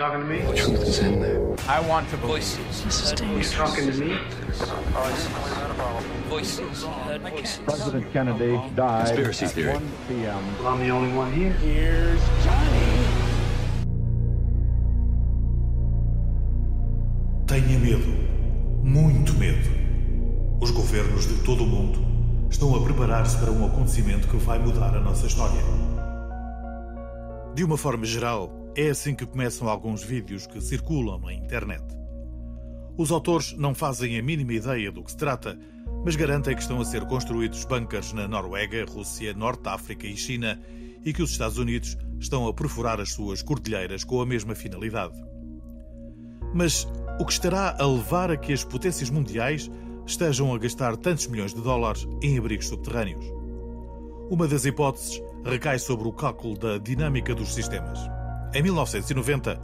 talking to me? The truth is in there. I want to voices. You talking to me? Voices. Heard voices. President Kennedy died Conspiracy at theory. 1 p.m. Well, I'm the only one here. Here's Johnny. Tenha medo, muito medo. Os governos de todo o mundo estão a preparar-se para um acontecimento que vai mudar a nossa história. De uma forma geral, é assim que começam alguns vídeos que circulam na internet. Os autores não fazem a mínima ideia do que se trata, mas garantem que estão a ser construídos bunkers na Noruega, Rússia, Norte África e China e que os Estados Unidos estão a perfurar as suas cordilheiras com a mesma finalidade. Mas o que estará a levar a que as potências mundiais estejam a gastar tantos milhões de dólares em abrigos subterrâneos? Uma das hipóteses recai sobre o cálculo da dinâmica dos sistemas. Em 1990,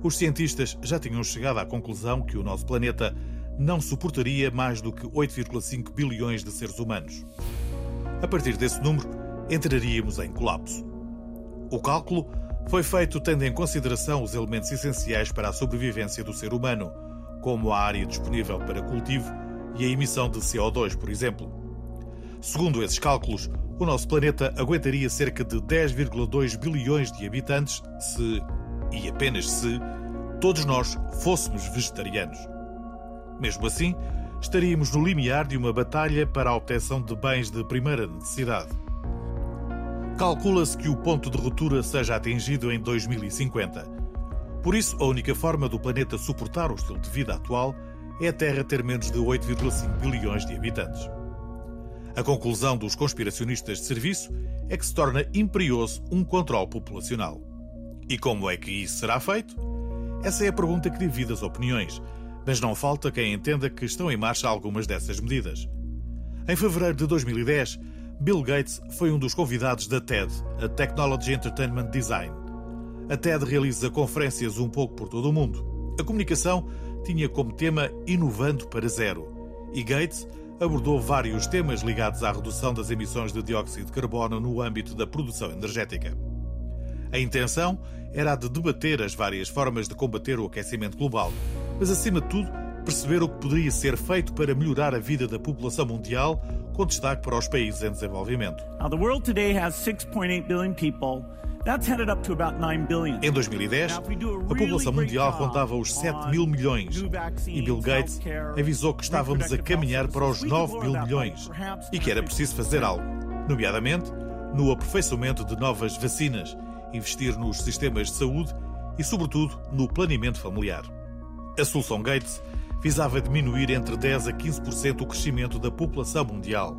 os cientistas já tinham chegado à conclusão que o nosso planeta não suportaria mais do que 8,5 bilhões de seres humanos. A partir desse número, entraríamos em colapso. O cálculo foi feito tendo em consideração os elementos essenciais para a sobrevivência do ser humano, como a área disponível para cultivo e a emissão de CO2, por exemplo. Segundo esses cálculos, o nosso planeta aguentaria cerca de 10,2 bilhões de habitantes se, e apenas se, todos nós fôssemos vegetarianos. Mesmo assim, estaríamos no limiar de uma batalha para a obtenção de bens de primeira necessidade. Calcula-se que o ponto de ruptura seja atingido em 2050. Por isso, a única forma do planeta suportar o estilo de vida atual é a Terra ter menos de 8,5 bilhões de habitantes. A conclusão dos conspiracionistas de serviço é que se torna imperioso um controle populacional. E como é que isso será feito? Essa é a pergunta que divide as opiniões, mas não falta quem entenda que estão em marcha algumas dessas medidas. Em fevereiro de 2010, Bill Gates foi um dos convidados da TED, a Technology Entertainment Design. A TED realiza conferências um pouco por todo o mundo. A comunicação tinha como tema Inovando para Zero, e Gates abordou vários temas ligados à redução das emissões de dióxido de carbono no âmbito da produção energética. A intenção era a de debater as várias formas de combater o aquecimento global, mas acima de tudo, perceber o que poderia ser feito para melhorar a vida da população mundial, com destaque para os países em desenvolvimento. Now, the world today has 6.8 billion. That's headed up to about 9 billion. Em 2010, a população mundial rondava os 7 mil milhões e Bill Gates avisou que estávamos a caminhar para os 9 mil milhões e que era preciso fazer algo, nomeadamente no aperfeiçoamento de novas vacinas, investir nos sistemas de saúde e, sobretudo, no planeamento familiar. A solução Gates visava diminuir entre 10 a 15% o crescimento da população mundial.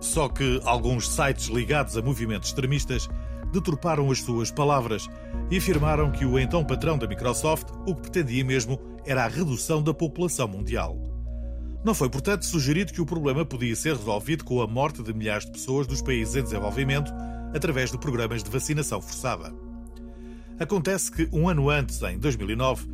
Só que alguns sites ligados a movimentos extremistas deturparam as suas palavras e afirmaram que o então patrão da Microsoft o que pretendia mesmo era a redução da população mundial. Não foi, portanto, sugerido que o problema podia ser resolvido com a morte de milhares de pessoas dos países em desenvolvimento através de programas de vacinação forçada. Acontece que, um ano antes, em 2009,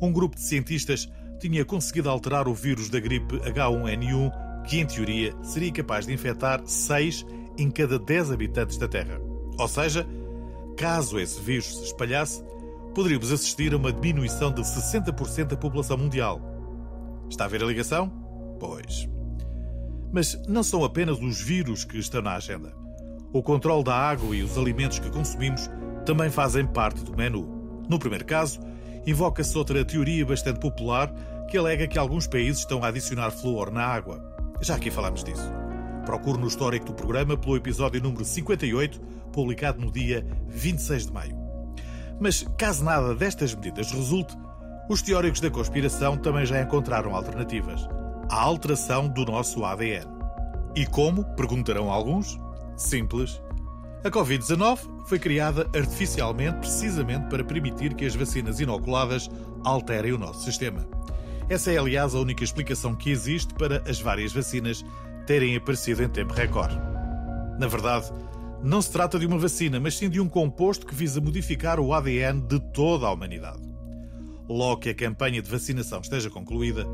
um grupo de cientistas tinha conseguido alterar o vírus da gripe H1N1, que, em teoria, seria capaz de infectar 6 em cada 10 habitantes da Terra. Ou seja, caso esse vírus se espalhasse, poderíamos assistir a uma diminuição de 60% da população mundial. Está a ver a ligação? Pois. Mas não são apenas os vírus que estão na agenda. O controle da água e os alimentos que consumimos também fazem parte do menu. No primeiro caso, invoca-se outra teoria bastante popular que alega que alguns países estão a adicionar flúor na água. Já aqui falamos disso. Procure no histórico do programa pelo episódio número 58, publicado no dia 26 de maio. Mas, caso nada destas medidas resulte, os teóricos da conspiração também já encontraram alternativas. A alteração do nosso ADN. E como? Perguntarão alguns. Simples. A Covid-19 foi criada artificialmente precisamente para permitir que as vacinas inoculadas alterem o nosso sistema. Essa é, aliás, a única explicação que existe para as várias vacinas terem aparecido em tempo recorde. Na verdade, não se trata de uma vacina, mas sim de um composto que visa modificar o ADN de toda a humanidade. Logo que a campanha de vacinação esteja concluída,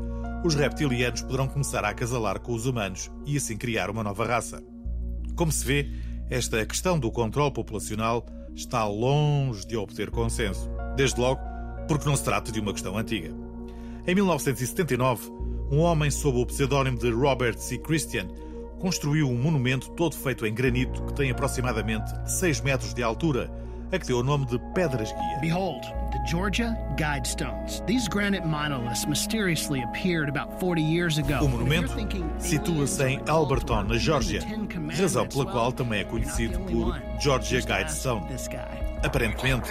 os reptilianos poderão começar a acasalar com os humanos e assim criar uma nova raça. Como se vê, esta questão do controle populacional está longe de obter consenso. Desde logo, porque não se trata de uma questão antiga. Em 1979, um homem sob o pseudónimo de Robert C. Christian construiu um monumento todo feito em granito que tem aproximadamente 6 metros de altura, a que deu o nome de Pedras Guia. Behold, the Georgia Guidestones. These granite monoliths mysteriously appeared about 40 years ago. O monumento situa-se em Alberton, na Geórgia, razão pela qual também é conhecido por Georgia Guidestone. Aparentemente,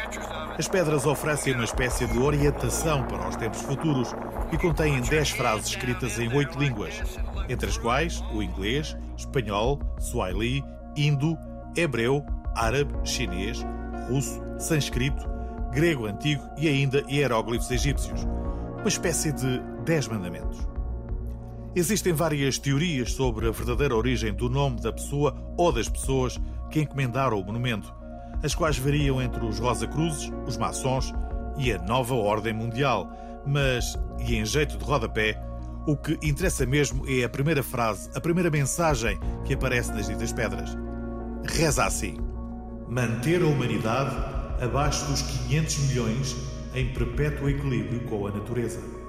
as pedras oferecem uma espécie de orientação para os tempos futuros e contêm 10 frases escritas em oito línguas, entre as quais o inglês, espanhol, swahili, indo, hebreu, árabe, chinês, russo, sânscrito, grego antigo e ainda hieróglifos egípcios. Uma espécie de dez mandamentos. Existem várias teorias sobre a verdadeira origem do nome da pessoa ou das pessoas que encomendaram o monumento, as quais variam entre os Rosa Cruzes, os maçons e a nova ordem mundial. Mas, e em jeito de rodapé, o que interessa mesmo é a primeira frase, a primeira mensagem que aparece nas ditas pedras. Reza assim: Manter a humanidade abaixo dos 500 milhões em perpétuo equilíbrio com a natureza.